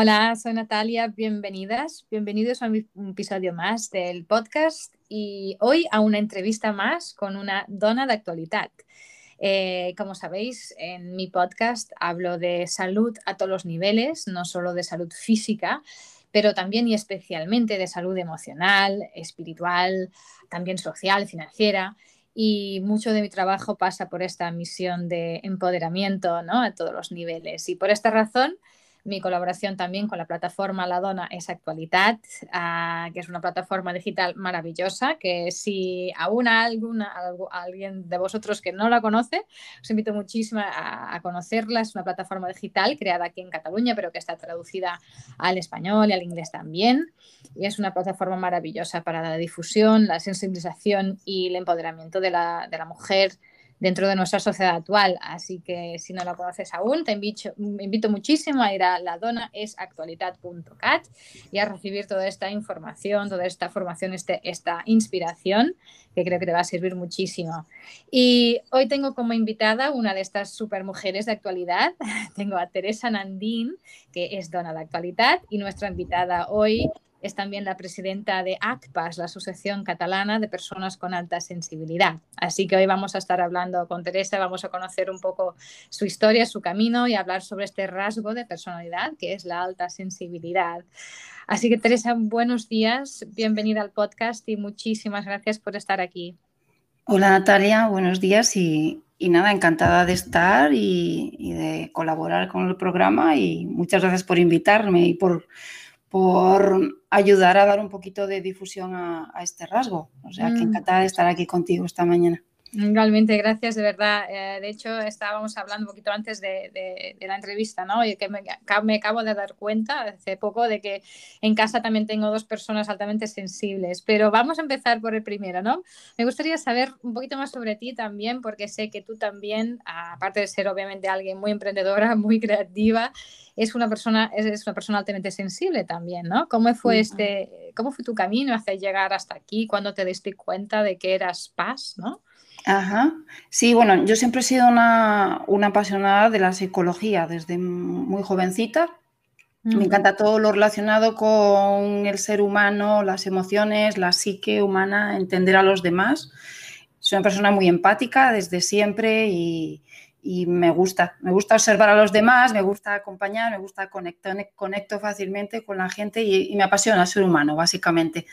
Hola, soy Natalia, bienvenidas, bienvenidos a un episodio más del podcast y hoy a una entrevista más con una dona de actualidad. Eh, como sabéis, en mi podcast hablo de salud a todos los niveles, no solo de salud física, pero también y especialmente de salud emocional, espiritual, también social, financiera. Y mucho de mi trabajo pasa por esta misión de empoderamiento ¿no? a todos los niveles. Y por esta razón, mi colaboración también con la plataforma La Dona es Actualidad, ah, que es una plataforma digital maravillosa, que si aún alguna, alguien de vosotros que no la conoce, os invito muchísimo a, conocerla. Es una plataforma digital creada aquí en Cataluña, pero que está traducida al español y al inglés también. Y es una plataforma maravillosa para la difusión, la sensibilización y el empoderamiento de la, de la mujer dentro de nuestra sociedad actual. Así que si no la conoces aún, te invito, invito muchísimo a ir a ladonaesactualidad.cat y a recibir toda esta información, toda esta formación, este, esta inspiración que creo que te va a servir muchísimo. Y hoy tengo como invitada una de estas super mujeres de actualidad. Tengo a Teresa Nandín, que es dona de actualidad, y nuestra invitada hoy es también la presidenta de ACPAS, la Asociación Catalana de Personas con Alta Sensibilidad. Así que hoy vamos a estar hablando con Teresa, vamos a conocer un poco su historia, su camino y hablar sobre este rasgo de personalidad que es la alta sensibilidad. Así que Teresa, buenos días, bienvenida al podcast y muchísimas gracias por estar aquí. Hola Natalia, buenos días y, nada, encantada de estar y, y de colaborar con el programa y muchas gracias por invitarme y por por ayudar a dar un poquito de difusión a, este rasgo. O sea, que mm. encantada de estar aquí contigo esta mañana. Igualmente, gracias, de verdad. Eh, de hecho, estábamos hablando un poquito antes de, la entrevista, ¿no? Y que me, acabo de dar cuenta hace poco de que en casa también tengo dos personas altamente sensibles. Pero vamos a empezar por el primero, ¿no? Me gustaría saber un poquito más sobre ti también, porque sé que tú también, aparte de ser obviamente alguien muy emprendedora, muy creativa, es una persona, es, una persona altamente sensible también, ¿no? ¿Cómo fue este, cómo fue tu camino hacia llegar hasta aquí? cuando te diste cuenta de que eras paz, ¿no? Ajá. Sí, bueno, yo siempre he sido una, apasionada de la psicología desde muy jovencita. Me encanta todo lo relacionado con el ser humano, las emociones, la psique humana, entender a los demás. Soy una persona muy empática desde siempre y, y me gusta, me gusta observar a los demás, me gusta acompañar, me gusta conectar, conecto fácilmente con la gente y, me apasiona el ser humano, básicamente.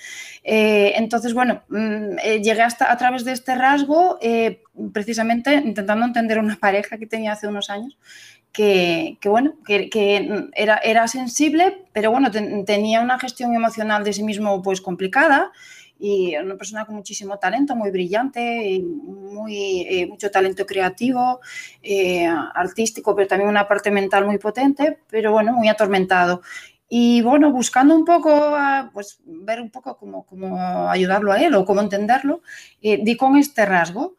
Eh, entonces, bueno, mm, eh, llegué hasta a través de este rasgo, eh, precisamente intentando entender una pareja que tenía hace unos años, que, bueno, que, era, era, sensible, pero bueno, tenía una gestión emocional de sí mismo pues complicada y una persona con muchísimo talento, muy brillante, muy, eh, mucho talento creativo, eh, artístico, pero también una parte mental muy potente, pero bueno, muy atormentado. Y bueno, buscando un poco, pues ver un poco cómo, cómo ayudarlo a él o cómo entenderlo, eh, di con este rasgo.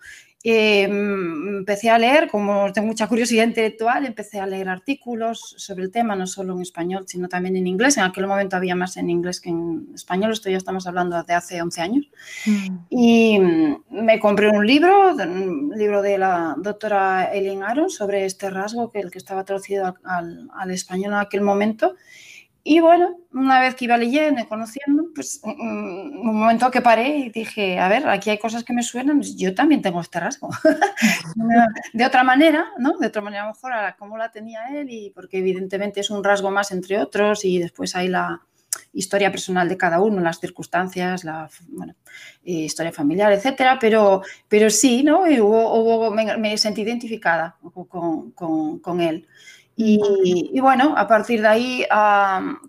Em, empecé a leer, como tengo mucha curiosidad intelectual, empecé a leer artículos sobre el tema, no solo en español, sino también en inglés. En aquel momento había más en inglés que en español, esto ya estamos hablando de hace 11 años. Mm. Y me compré un libro, un libro de la doctora Eileen Aron sobre este rasgo, que el que estaba traducido al, al español en aquel momento. Y bueno, una vez que iba leyendo y conociendo, pues un momento que paré y dije, a ver, aquí hay cosas que me suenan, yo también tengo este rasgo. de otra manera, ¿no? De otra manera a lo mejor a cómo la tenía él y porque evidentemente es un rasgo más entre otros y después hay la historia personal de cada uno, las circunstancias, la bueno, eh, historia familiar, etcétera, pero, pero sí, ¿no? hubo, me, sentí identificada con, con, con él. Y, bueno, a partir de ahí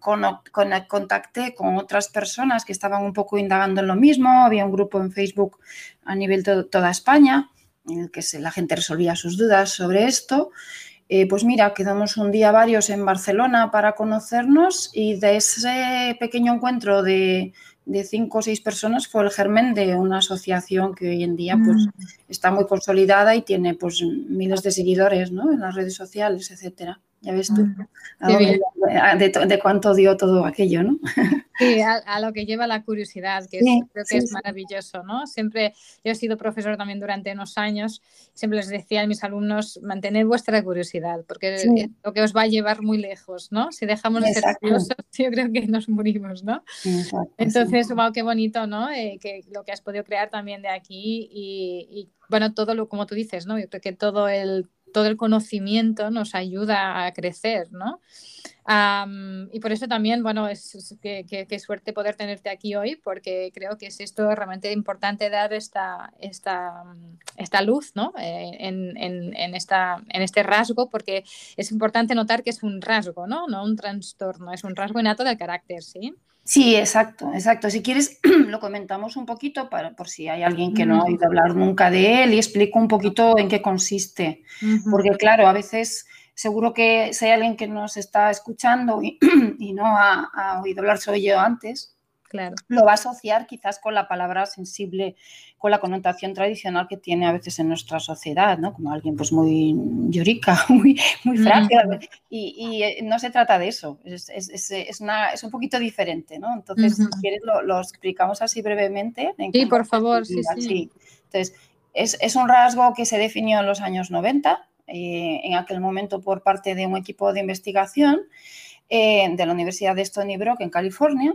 con, contacté con otras personas que estaban un poco indagando en lo mismo. Había un grupo en Facebook a nivel de toda España en el que la gente resolvía sus dudas sobre esto. eh, pues mira, quedamos un día varios en Barcelona para conocernos y de ese pequeño encuentro de, cinco o seis personas fue el germen de una asociación que hoy en día pues, mm. está muy consolidada y tiene pues, miles de seguidores ¿no? en las redes sociales, etcétera. Ya ves tú de, cuánto dio todo aquello, ¿no? Sí, a, lo que lleva la curiosidad, que creo que es maravilloso, ¿no? Siempre, yo he sido profesor también durante unos años, siempre les decía a mis alumnos, mantener vuestra curiosidad, porque es lo que os va a llevar muy lejos, ¿no? Si dejamos de ser curiosos, yo creo que nos morimos, ¿no? Entonces, wow, qué bonito, ¿no? Eh, que lo que has podido crear también de aquí y, y bueno, todo lo, como tú dices, ¿no? Yo creo que todo el todo el conocimiento nos ayuda a crecer, ¿no? y por eso también, bueno, es, que, suerte poder tenerte aquí hoy, porque creo que es esto realmente importante dar esta, esta, esta luz ¿no? Eh, en, en, esta, en este rasgo, porque es importante notar que es un rasgo, ¿no? no un trastorno, es un rasgo innato del carácter. Sí, exacto, exacto. Si quieres, lo comentamos un poquito para, por si hay alguien que no ha oído hablar nunca de él y explico un poquito en qué consiste. Porque claro, a veces seguro que si hay alguien que nos está escuchando y, no ha, ha, oído hablar sobre ello antes, lo va a asociar quizás con la palabra sensible, con la connotación tradicional que tiene a veces en nuestra sociedad, ¿no? Como alguien pues muy llorica, muy, muy frágil. y, eh, no se trata de eso, es, un poquito diferente, ¿no? Entonces, si quieres, lo, explicamos así brevemente. Sí, por favor, sí, sí. Entonces, es, un rasgo que se definió en los años 90, eh, en aquel momento por parte de un equipo de investigación eh, de la Universidad de Stony Brook en California,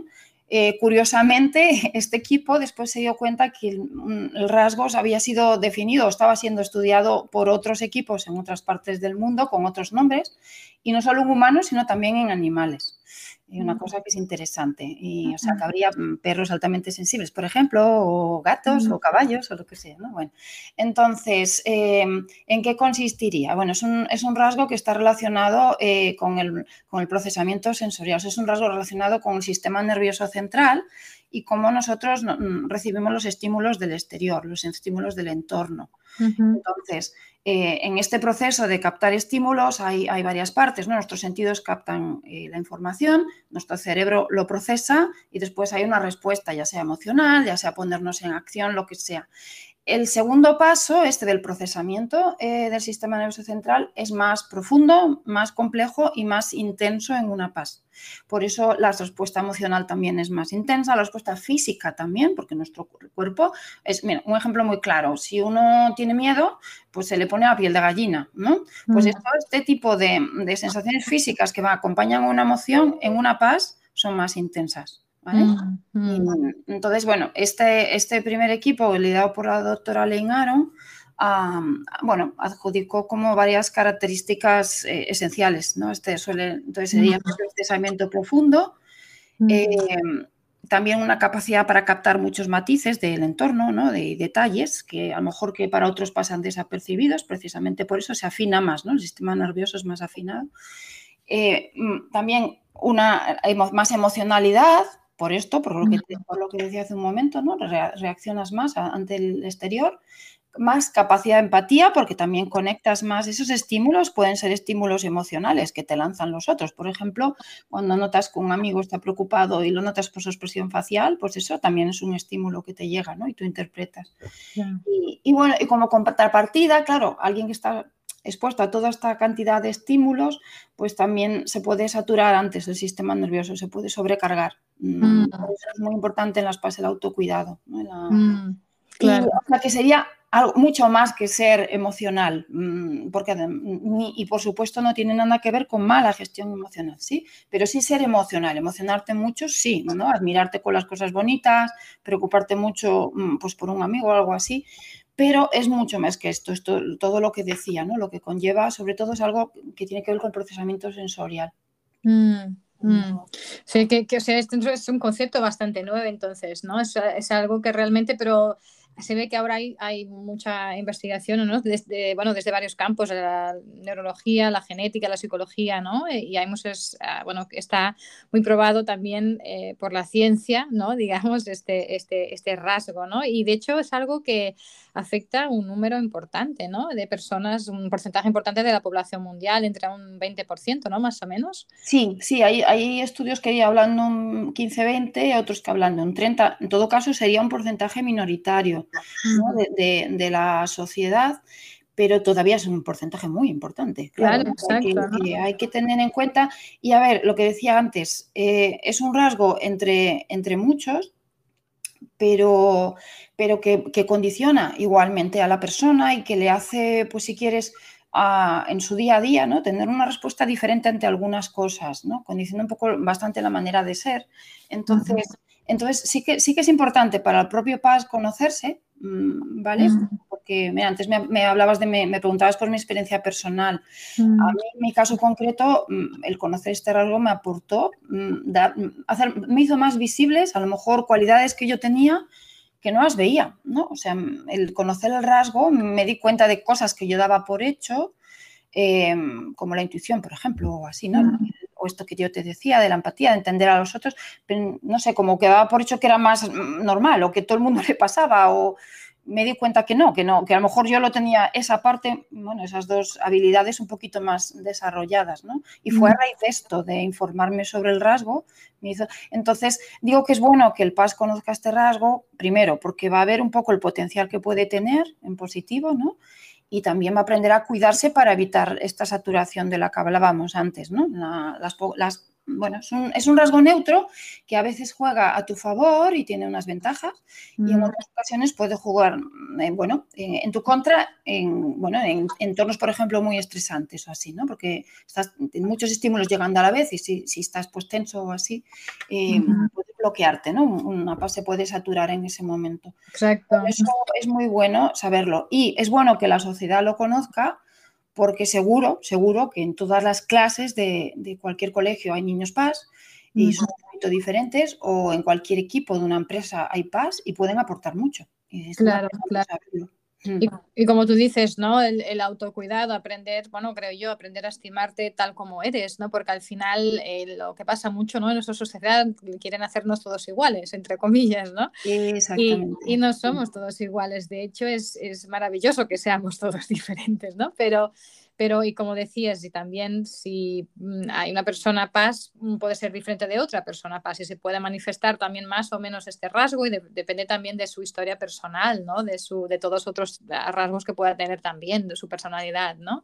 eh, curiosamente, este equipo después se dio cuenta que el, rasgo había sido definido, estaba siendo estudiado por otros equipos en otras partes del mundo con otros nombres, y no solo en humanos, sino también en animales y una cosa que es interesante. Y, o sea, que habría mm, perros altamente sensibles, por ejemplo, o gatos o caballos o lo que sea. ¿no? Bueno, entonces, em, ¿en qué consistiría? Bueno, es un, es un rasgo que está relacionado eh, con, el, con, el, procesamiento sensorial. es un rasgo relacionado con el sistema nervioso central y cómo nosotros mm, recibimos los estímulos del exterior, los estímulos del entorno. Entonces, eh, en este proceso de captar estímulos hay, varias partes. Nuestros sentidos captan eh, la información, nuestro cerebro lo procesa y después hay una respuesta, ya sea emocional, ya sea ponernos en acción, lo que sea. El segundo paso, este del procesamiento eh, del sistema nervioso central, es más profundo, más complejo y más intenso en una paz. Por eso la respuesta emocional también es más intensa, la respuesta física también, porque nuestro cuerpo es, mira, un ejemplo muy claro, si uno tiene miedo, pues se le pone a piel de gallina, ¿no? Pues mm. este tipo de, de sensaciones físicas que acompañan una emoción en una paz son más intensas. Mm, mm. entonces, bueno, este, este primer equipo, liderado por la doctora Lane Aron, bueno, adjudicó como varias características eh, esenciales, ¿no? Este suele, entonces sería un procesamiento profundo, mm. em, también una capacidad para captar muchos matices del entorno, ¿no? de detalles que a lo mejor que para otros pasan desapercibidos, precisamente por eso se afina más, ¿no? el sistema nervioso es más afinado. Eh, también una más emocionalidad, por esto, por lo que, lo que decía hace un momento, ¿no? reaccionas más ante el exterior, más capacidad de empatía porque también conectas más. Esos estímulos pueden ser estímulos emocionales que te lanzan los otros. Por ejemplo, cuando notas que un amigo está preocupado y lo notas por su expresión facial, pues eso también es un estímulo que te llega ¿no? y tú interpretas. Y, y, bueno, y como contrapartida, claro, alguien que está expuesto a toda esta cantidad de estímulos, pues también se puede saturar antes el sistema nervioso, se puede sobrecargar. Mm. Eso es muy importante en las pases el autocuidado. Mm, claro. y, que sería algo mucho más que ser emocional, mm, porque y por supuesto no tiene nada que ver con mala gestión emocional, sí, pero sí ser emocional, emocionarte mucho, sí, ¿no? Admirarte con las cosas bonitas, preocuparte mucho, pues por un amigo o algo así, pero es mucho más que esto, esto, todo lo que decía, ¿no? Lo que conlleva, sobre todo, es algo que tiene que ver con el procesamiento sensorial. Mm, mm. Sí, que, o sea, esto es un concepto bastante nuevo, entonces, ¿no? Es, es, algo que realmente, pero se ve que ahora hay, mucha investigación ¿no? desde, bueno, desde varios campos, la neurología, la genética, la psicología, ¿no? Eh, y hay muchos, ah, bueno, está muy probado también eh, por la ciencia, ¿no? Digamos, este, este, este rasgo, ¿no? Y de hecho es algo que afecta a un número importante, ¿no? De personas, un porcentaje importante de la población mundial, entre un 20%, ¿no? Más o menos. Sí, sí, hay, hay estudios que hablan un 15-20, otros que hablan de un 30. En todo caso, sería un porcentaje minoritario de, la sociedad, pero todavía es un porcentaje muy importante. Claro, hay, que, tener en cuenta. Y a ver, lo que decía antes, eh, es un rasgo entre, entre muchos, pero, pero que, condiciona igualmente a la persona y que le hace, pues si quieres, en su día a día, ¿no? Tener una respuesta diferente ante algunas cosas, ¿no? Condiciona un poco bastante la manera de ser. Entonces, entonces sí, que, sí que es importante para el propio PAS conocerse, Mm, ¿vale? Porque mira, antes me, hablabas de, me, preguntabas por mi experiencia personal. A mí, en mi caso concreto, mm, el conocer este rasgo me aportó, mm, hacer, me hizo más visibles a lo mejor cualidades que yo tenía que no las veía, ¿no? O sea, el conocer el rasgo, me di cuenta de cosas que yo daba por hecho, em, como la intuición, por ejemplo, o así, ¿no? Esto que yo te decía, de la empatía, de entender a los otros, pero no sé, como que daba por hecho que era más normal o que todo el mundo le pasaba o me di cuenta que no, que no, que a lo mejor yo lo tenía esa parte, bueno, esas dos habilidades un poquito más desarrolladas, ¿no? Y fue a raíz de esto, de informarme sobre el rasgo, me hizo... Entonces, digo que es bueno que el PAS conozca este rasgo, primero, porque va a ver un poco el potencial que puede tener en positivo, ¿no? Y también va a aprender a cuidarse para evitar esta saturación de la que hablábamos antes, ¿no? las, las bueno, es un, rasgo neutro que a veces juega a tu favor y tiene unas ventajas y en mm. otras ocasiones puede jugar, eh, bueno, en tu contra en, bueno, en entornos, por ejemplo, muy estresantes o así, ¿no? Porque estás en muchos estímulos llegando a la vez y si, estás pues tenso o así, eh, puede bloquearte, ¿no? Una paz se puede saturar en ese momento. Exacto. eso es muy bueno saberlo y es bueno que la sociedad lo conozca porque seguro, seguro que en todas las clases de, cualquier colegio hay niños PAS y son un poquito diferentes o en cualquier equipo de una empresa hay PAS y pueden aportar mucho. claro, claro. Y, como tú dices, ¿no? El, autocuidado, aprender, bueno, creo yo, aprender a estimarte tal como eres, ¿no? Porque al final eh, lo que pasa mucho, ¿no? En nuestra sociedad quieren hacernos todos iguales, entre comillas, ¿no? Exactamente. Y, y no somos todos iguales. De hecho, es, es maravilloso que seamos todos diferentes, ¿no? Pero pero y como decías, y también si mm, hay una persona paz, mm, puede ser diferente de otra persona paz y se puede manifestar también más o menos este rasgo y depende también de su historia personal, ¿no? De, su, de todos otros rasgos que pueda tener también, de su personalidad, ¿no?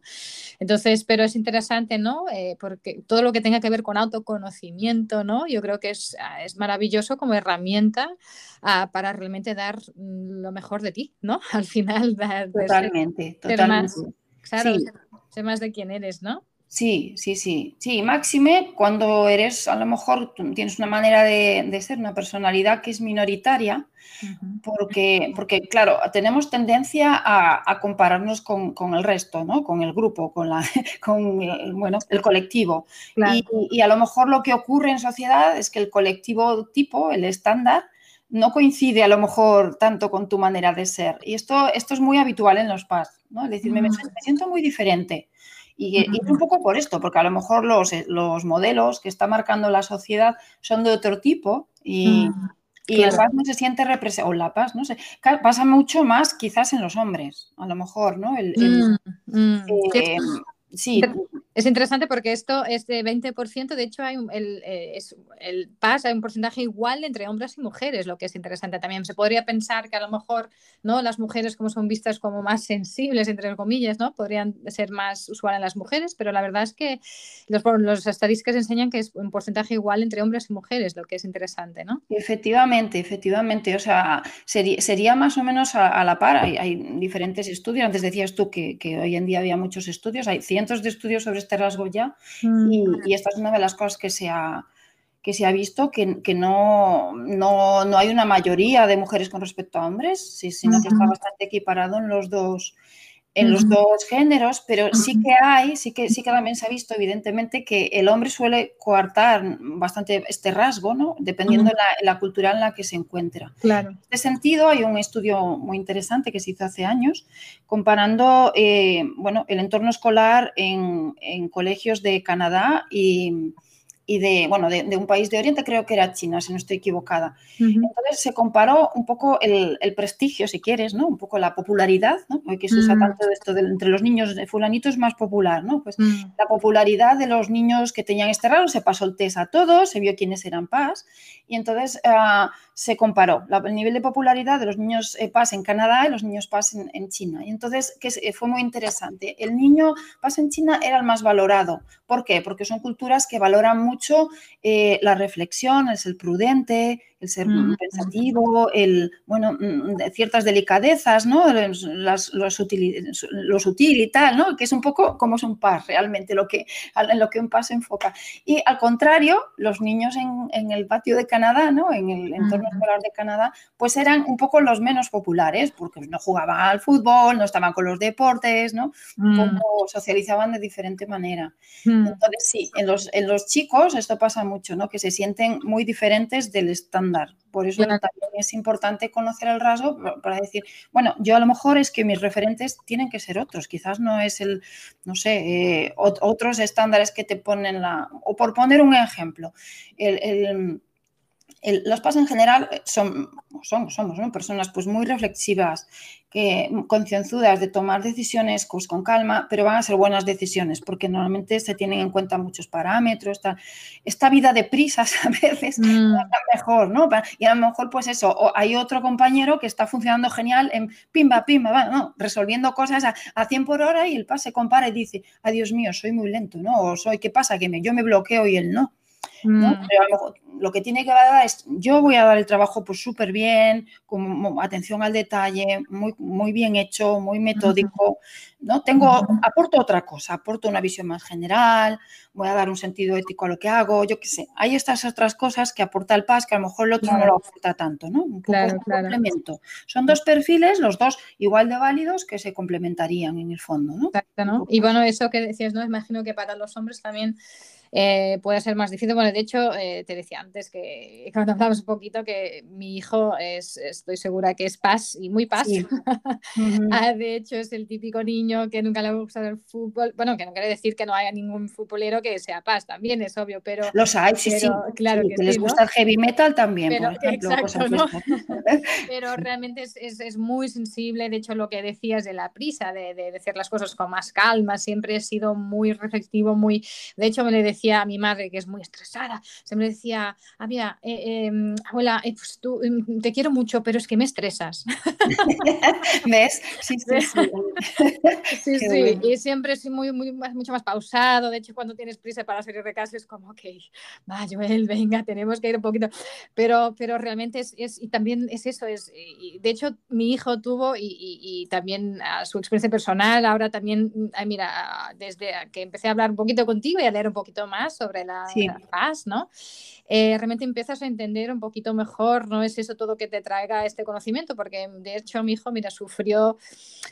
Entonces, pero es interesante, ¿no? Eh, porque todo lo que tenga que ver con autoconocimiento, ¿no? Yo creo que es, ah, es maravilloso como herramienta ah, para realmente dar mm, lo mejor de ti, ¿no? Al final, dar, totalmente, totalmente. Claro, sé más de quién eres, ¿no? Sí, sí, sí. Sí, máxime cuando eres, a lo mejor tienes una manera de, ser, una personalidad que es minoritaria, porque, porque, claro, tenemos tendencia a, compararnos con, el resto, ¿no? Con el grupo, con, la, con bueno, el colectivo. Y, y, a lo mejor lo que ocurre en sociedad es que el colectivo tipo, el estándar, no coincide a lo mejor tanto con tu manera de ser. Y esto, esto es muy habitual en los PAS, ¿no? Es decir, me, me, siento muy diferente. Y, un poco por esto, porque a lo mejor los, los, modelos que está marcando la sociedad son de otro tipo y, mm, y el PAS no se siente representado, o la paz, no sé, pasa mucho más quizás en los hombres, a lo mejor, ¿no? El, mm, mm. Eh, sí. Es interesante porque esto es de 20%, de hecho hay el, eh, es, el PAS hay un porcentaje igual entre hombres y mujeres, lo que es interesante también. Se podría pensar que a lo mejor ¿no? las mujeres como son vistas como más sensibles, entre comillas, ¿no? podrían ser más usual en las mujeres, pero la verdad es que los, los estadísticas enseñan que es un porcentaje igual entre hombres y mujeres, lo que es interesante. ¿no? Efectivamente, efectivamente. O sea, sería, sería más o menos a, la par. Hay, hay, diferentes estudios. Antes decías tú que, que hoy en día había muchos estudios. Hay cientos de estudios sobre este rasgo ya. Mm. Y, esta es una de las cosas que se ha, que se ha visto, que, no, no, hay una mayoría de mujeres con respecto a hombres, sino que está bastante equiparado en los dos, en los dos géneros, pero sí que hay, sí que, sí que también se ha visto evidentemente que el hombre suele coartar bastante este rasgo, ¿no? Dependiendo de la, la, cultura en la que se encuentra. Claro. En este sentido, hay un estudio muy interesante que se hizo hace años comparando, eh, bueno, el entorno escolar en, en colegios de Canadá y, y de, bueno, de, un país de Oriente, creo que era China, si no estoy equivocada. Entonces se comparó un poco el, prestigio, si quieres, ¿no? Un poco la popularidad, ¿no? Hoy que se usa mm. tanto esto de, entre los niños de fulanito es más popular, ¿no? Pues mm. la popularidad de los niños que tenían este raro, se pasó el test a todos, se vio quiénes eran PAS y entonces ah, se comparó el nivel de popularidad de los niños eh, PAS en Canadá y los niños PAS en, China. Y entonces que eh, fue muy interesante. El niño PAS en China era el más valorado. ¿Por qué? Porque son culturas que valoran mucho eh, la reflexión, el ser prudente, el ser mm, pensativo, el, bueno, mm, ciertas delicadezas, ¿no? Las, lo, sutil, lo, sutil, y tal, ¿no? Que es un poco como es un par realmente lo que, en lo que un par se enfoca. Y al contrario, los niños en, el patio de Canadá, ¿no? En el entorno escolar de Canadá, pues eran un poco los menos populares, porque no jugaban al fútbol, no estaban con los deportes, ¿no? Mm. socializaban de diferente manera. Entonces, sí, en los, en los chicos esto pasa mucho, ¿no? Que se sienten muy diferentes del estándar. Por eso también es importante conocer el rasgo para decir, bueno, yo a lo mejor es que mis referentes tienen que ser otros, quizás no es el, no sé, eh, otros estándares que te ponen la... O por poner un ejemplo, el los PAS en general eh, son, somos, somos personas pues muy reflexivas, que, concienzudas de tomar decisiones pues, con calma, pero van a ser buenas decisiones porque normalmente se tienen en cuenta muchos parámetros. Esta vida de prisas a veces mm. es mejor, ¿no? Y a lo mejor pues eso, o hay otro compañero que está funcionando genial en pimba, pimba, ¿no? resolviendo cosas a, a, 100 por hora y el PAS se compara y dice, adiós mío, soy muy lento, ¿no? O soy, ¿qué pasa? Que me, yo me bloqueo y él no. ¿No? Mm. Pero lo, que tiene que dar es, yo voy a dar el trabajo pues súper bien, con atención al detalle, muy, muy bien hecho, muy metódico, ¿no? Tengo, aporto otra cosa, aporto una visión más general, voy a dar un sentido ético a lo que hago, yo qué sé. Hay estas otras cosas que aporta el PAS que a lo mejor el otro no lo aporta tanto, ¿no? Un claro, complemento. Son dos perfiles, los dos igual de válidos, que se complementarían en el fondo, ¿no? Exacto, ¿no? Y bueno, eso que decías, ¿no? Imagino que para los hombres también eh, puede ser más difícil. Bueno, de hecho, eh, te decía antes que cuando hablamos un poquito que mi hijo es, estoy segura que es paz y muy paz. Ah, de hecho, es el típico niño que nunca le gusta el fútbol. Bueno, que no quiere decir que no haya ningún futbolero que sea paz, también es obvio, pero. Los hay, sí, sí. Claro que, les gusta el heavy metal también, pero, por ejemplo. Exacto, pero realmente es, es, es, muy sensible. De hecho, lo que decías de la prisa, de, de, decir las cosas con más calma, siempre he sido muy reflexivo, muy. De hecho, me le decía decía a mi madre, que es muy estresada, se me decía, ah, mira, eh, em, abuela, eh, pues tú em, te quiero mucho, pero es que me estresas. ¿Ves? Sí, sí, sí. sí, Y siempre es muy, muy, mucho más pausado. De hecho, cuando tienes prisa para salir de casa es como, ok, va, Joel, venga, tenemos que ir un poquito. Pero, pero realmente es, es y también es eso. Es, de hecho, mi hijo tuvo y, y, también a su experiencia personal, ahora también, mira, desde que empecé a hablar un poquito contigo y a leer un poquito más sobre la, paz, ¿no? Eh, realmente empiezas a entender un poquito mejor, no es eso todo que te traiga este conocimiento, porque de hecho mi hijo, mira, sufrió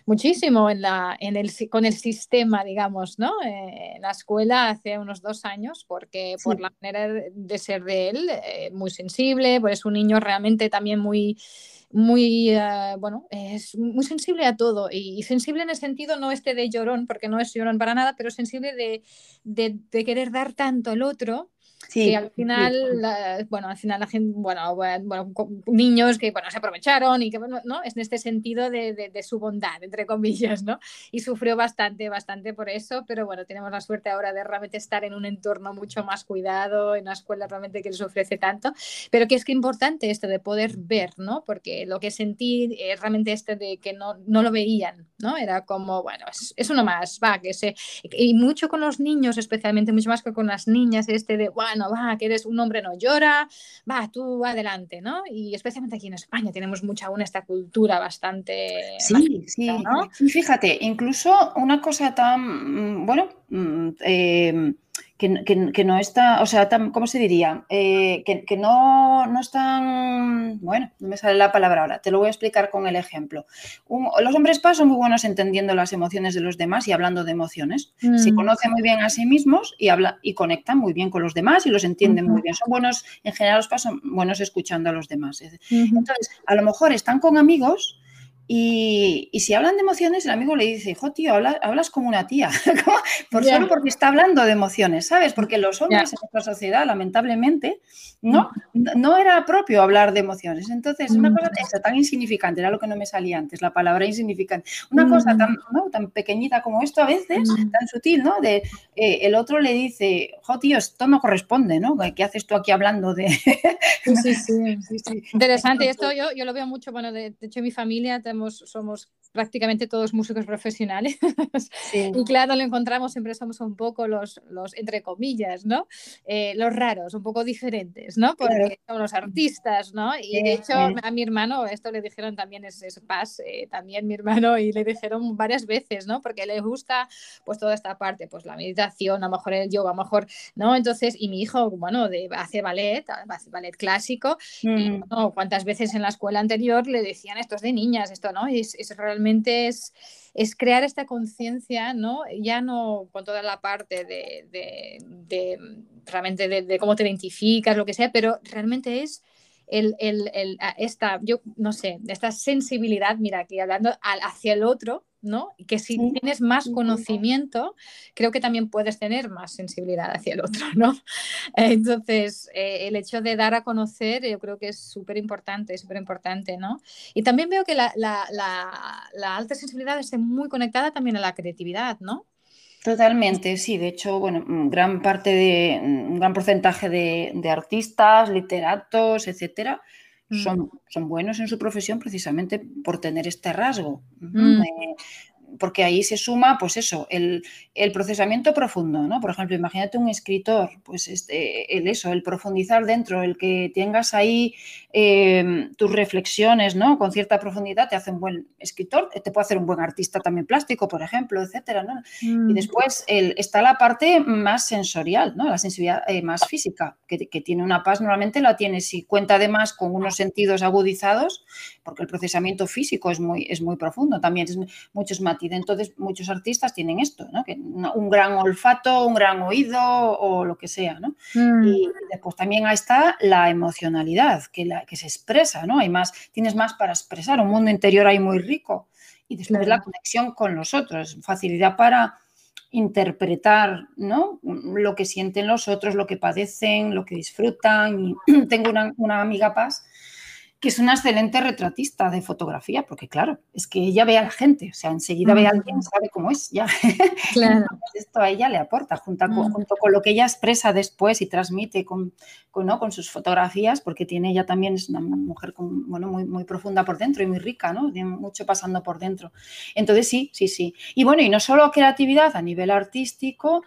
muchísimo en la, en el, con el sistema, digamos, ¿no? Eh, en la escuela hace unos dos años, porque por la manera de ser de él, eh, muy sensible, pues es un niño realmente también muy muy, bueno, es muy sensible a todo y, sensible en el sentido no este de llorón, porque no es llorón para nada, pero sensible de, de, de querer dar tanto al otro Sí, al final, bueno, al final la gente, bueno, bueno, niños que, bueno, se aprovecharon y que, bueno, ¿no? Es en este sentido de, de, su bondad, entre comillas, ¿no? Y sufrió bastante, bastante por eso, pero bueno, tenemos la suerte ahora de realmente estar en un entorno mucho más cuidado, en una escuela realmente que les ofrece tanto, pero que es que importante esto de poder ver, ¿no? Porque lo que sentí es realmente este de que no, no lo veían, ¿no? Era como, bueno, es, es uno más, va, que se... Y mucho con los niños, especialmente, mucho más que con las niñas, este de, bueno, va, que eres un hombre no llora, va, tú adelante, ¿no? Y especialmente aquí en España tenemos mucha aún esta cultura bastante... Sí, sí, ¿no? fíjate, incluso una cosa tan, mm, bueno, mm, eh, que, no está, o sea, ¿cómo se diría? Eh, que, no, no están, bueno, no me sale la palabra ahora, te lo voy a explicar con el ejemplo. los hombres paz son muy buenos entendiendo las emociones de los demás y hablando de emociones. Se mm. conocen muy bien a sí mismos y, habla, y conectan muy bien con los demás y los entienden muy bien. Son buenos, en general los paz son buenos escuchando a los demás. Entonces, a lo mejor están con amigos y, si hablan de emociones, el amigo le dice, hijo, tío, hablas, como una tía, por solo porque está hablando de emociones, ¿sabes? Porque los hombres en nuestra sociedad, lamentablemente, ¿no? no era propio hablar de emociones. Entonces, una cosa tan insignificante, era lo que no me salía antes, la palabra insignificante. Una cosa tan, tan pequeñita como esto a veces, tan sutil, ¿no? De eh, el otro le dice, jo, tío, esto no corresponde, ¿no? ¿Qué haces tú aquí hablando de...? sí, sí, sí, Interesante, esto yo, yo, lo veo mucho, bueno, de, de hecho mi familia somos prácticamente todos músicos profesionales. y claro, lo encontramos, siempre somos un poco los, los entre comillas, ¿no? Eh, los raros, un poco diferentes, ¿no? Porque son los artistas, ¿no? Y de hecho a mi hermano, esto le dijeron también, es, es Paz, eh, también mi hermano, y le dijeron varias veces, ¿no? Porque le gusta pues toda esta parte, pues la meditación, a lo mejor el yoga, a lo mejor, ¿no? Entonces, y mi hijo, bueno, de, hace ballet, hace ballet clásico, y mm. no, cuántas veces en la escuela anterior le decían esto es de niñas, esto, ¿no? Es, realmente es, es crear esta conciencia, ¿no? Ya no con toda la parte de, de, realmente de, cómo te identificas, lo que sea, pero realmente es el, el, el, esta, yo no sé, esta sensibilidad, mira, aquí hablando hacia el otro, ¿no? Que si tienes más conocimiento, creo que también puedes tener más sensibilidad hacia el otro, ¿no? Entonces, eh, el hecho de dar a conocer, yo creo que es súper importante, súper importante, ¿no? Y también veo que la, alta sensibilidad está muy conectada también a la creatividad, ¿no? Totalmente, sí. De hecho, bueno, gran parte de, un gran porcentaje de, artistas, literatos, etcétera, mm. Son, son, buenos en su profesión precisamente por tener este rasgo. Mm porque ahí se suma, pues eso, el, procesamiento profundo, ¿no? Por ejemplo, imagínate un escritor, pues este, el eso, el profundizar dentro, el que tengas ahí em, tus reflexiones, ¿no? Con cierta profundidad te hace un buen escritor, te puede hacer un buen artista también plástico, por ejemplo, etcétera, ¿no? Y mm. después está la parte más sensorial, ¿no? La sensibilidad eh, más física, que, tiene una paz, normalmente la tiene si cuenta además con unos sentidos agudizados, porque el procesamiento físico es muy, es muy profundo, también es muchos matices entonces muchos artistas tienen esto, ¿no? que un gran olfato, un gran oído o lo que sea. ¿no? Mm. Y después también está la emocionalidad que, la, que se expresa, ¿no? Hay más, tienes más para expresar, un mundo interior ahí muy rico. Y después la conexión con los otros, facilidad para interpretar ¿no? lo que sienten los otros, lo que padecen, lo que disfrutan. Y tengo una, una amiga Paz que es una excelente retratista de fotografía, porque claro, es que ella ve a la gente, o sea, enseguida ve a alguien, sabe cómo es, ya. Claro. esto a ella le aporta, junto con, junto con, lo que ella expresa después y transmite con, ¿no? con sus fotografías, porque tiene ella también, es una mujer bueno, muy, muy profunda por dentro y muy rica, ¿no? Tiene mucho pasando por dentro. Entonces, sí, sí, sí. Y bueno, y no solo creatividad a nivel artístico,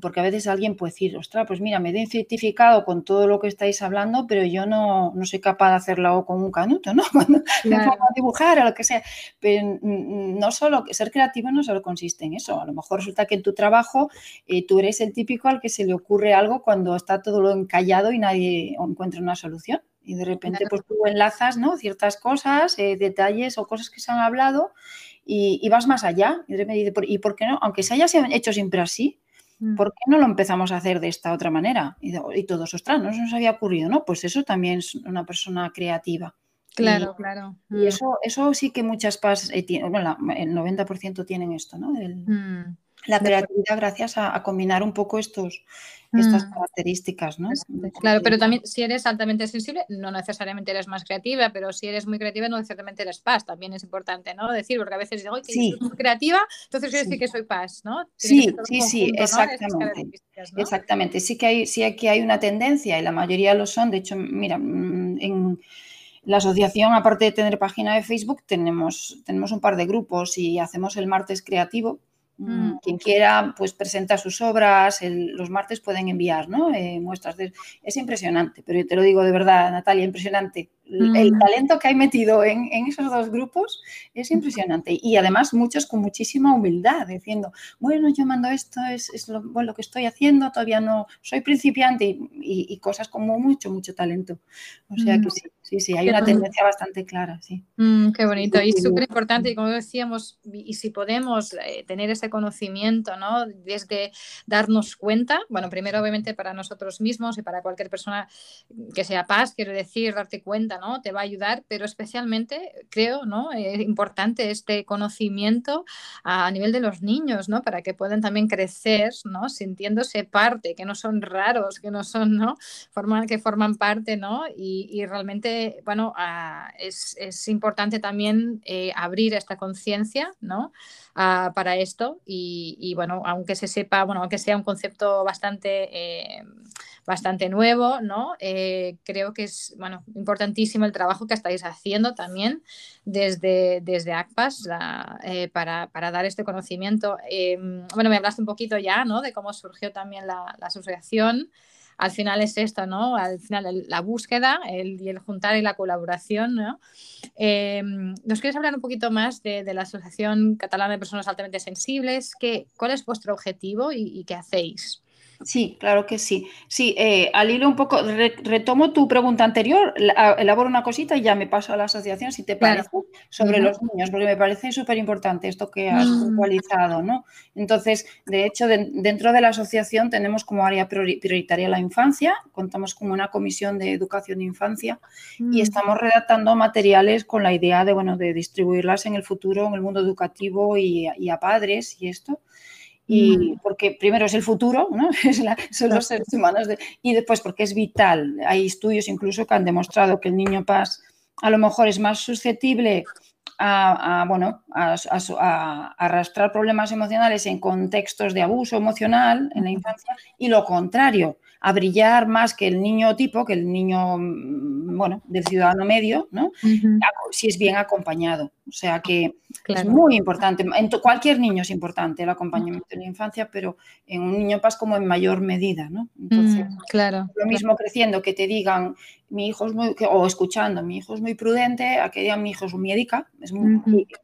porque a veces alguien puede decir, ostras, pues mira, me he identificado con todo lo que estáis hablando, pero yo no, no soy capaz de hacerlo con un canuto, ¿no? Cuando me pongo a dibujar o lo que sea. Pero no solo, ser creativo no solo consiste en eso. A lo mejor resulta que en tu trabajo eh, tú eres el típico al que se le ocurre algo cuando está todo lo encallado y nadie encuentra una solución. Y de repente, pues tú enlazas, ¿no? Ciertas cosas, eh, detalles o cosas que se han hablado y, vas más allá. Y, dice, ¿y por qué no? Aunque se haya hecho siempre así, Mm. ¿Por qué no lo empezamos a hacer de esta otra manera? Y, y todos, ostras, no se nos había ocurrido, ¿no? Pues eso también es una persona creativa. Claro, claro. Y mm. eso, eso sí que muchas PAS, eh, bueno, el 90% tienen esto, ¿no? Mm. La creatividad gracias a, combinar un poco estos, estas mm. características, ¿no? Claro, pero también si eres altamente sensible, no necesariamente eres más creativa, pero si eres muy creativa, no necesariamente eres paz, también es importante, ¿no? Decir, porque a veces digo, que soy muy creativa, entonces quiero decir que soy paz, ¿no? sí, sí, sí, exactamente. Exactamente, sí que, hay, sí que hay una tendencia y la mayoría lo son, de hecho, mira, mm, en la asociación, aparte de tener página de Facebook, tenemos, tenemos un par de grupos y hacemos el martes creativo, Mm, mm. Quien quiera, pues presenta sus obras, los martes pueden enviar ¿no? Eh, muestras. De, es impresionante, pero yo te lo digo de verdad, Natalia, impresionante. El, mm. talento que hay metido en, esos dos grupos es impresionante. Y además muchos con muchísima humildad, diciendo, bueno, yo mando esto, es, lo, bueno, lo, que estoy haciendo, todavía no soy principiante y, cosas como mucho, mucho talento. O sea que sí, sí, sí, hay una tendencia bastante clara, sí. qué bonito. Y súper importante, y como decíamos, y si podemos eh, tener ese conocimiento, ¿no? Desde darnos cuenta, bueno, primero obviamente para nosotros mismos y para cualquier persona que sea paz, quiero decir, darte cuenta, ¿no? Te va a ayudar, pero especialmente creo, ¿no? Es importante este conocimiento a nivel de los niños, ¿no? Para que puedan también crecer, ¿no? Sintiéndose parte, que no son raros, que no son, ¿no? Forman, que forman parte, ¿no? Y, realmente, bueno, ah, es, importante también eh, abrir esta conciencia, ¿no? Ah, para esto y, bueno, aunque se sepa, bueno, aunque sea un concepto bastante, eh, bastante nuevo, ¿no? Eh, creo que es, bueno, importantísimo el trabajo que estáis haciendo también desde, desde ACPAS eh, para, dar este conocimiento. bueno, me hablaste un poquito ya, ¿no? De cómo surgió también la asociación al final es esto, ¿no? Al final la búsqueda el, y el juntar y la colaboración, ¿no? Eh, ¿Nos quieres hablar un poquito más de, la Asociación Catalana de Personas Altamente Sensibles? ¿Qué, ¿Cuál es vuestro objetivo y qué hacéis? Sí, claro que sí. Sí, eh, al hilo un poco, retomo tu pregunta anterior, elaboro una cosita y ya me paso a la asociación, si te parece, sobre los niños, porque me parece súper importante esto que has mm. puntualizado, ¿no? Entonces, de hecho, dentro de la asociación tenemos como área prioritaria la infancia, contamos con una comisión de educación de infancia y mm. estamos redactando materiales con la idea de, bueno, de distribuirlas en el futuro en el mundo educativo y, y a padres y esto. Y mm. porque primero es el futuro, ¿no? son los seres humanos, y después porque es vital. Hay estudios incluso que han demostrado que el niño PAS a lo mejor es más susceptible a, bueno, a, arrastrar problemas emocionales en contextos de abuso emocional en la infancia y lo contrario, a brillar más que el niño tipo, que el niño, mm, bueno, del ciudadano medio, ¿no? Si es bien acompañado. O sea que es muy importante. En cualquier niño es importante el acompañamiento en la infancia, pero en un niño paz como en mayor medida, ¿no? Entonces, mm, claro. Lo mismo creciendo que te digan, mi hijo es muy, o escuchando, mi hijo es muy prudente, a que digan mi hijo es un médica, es,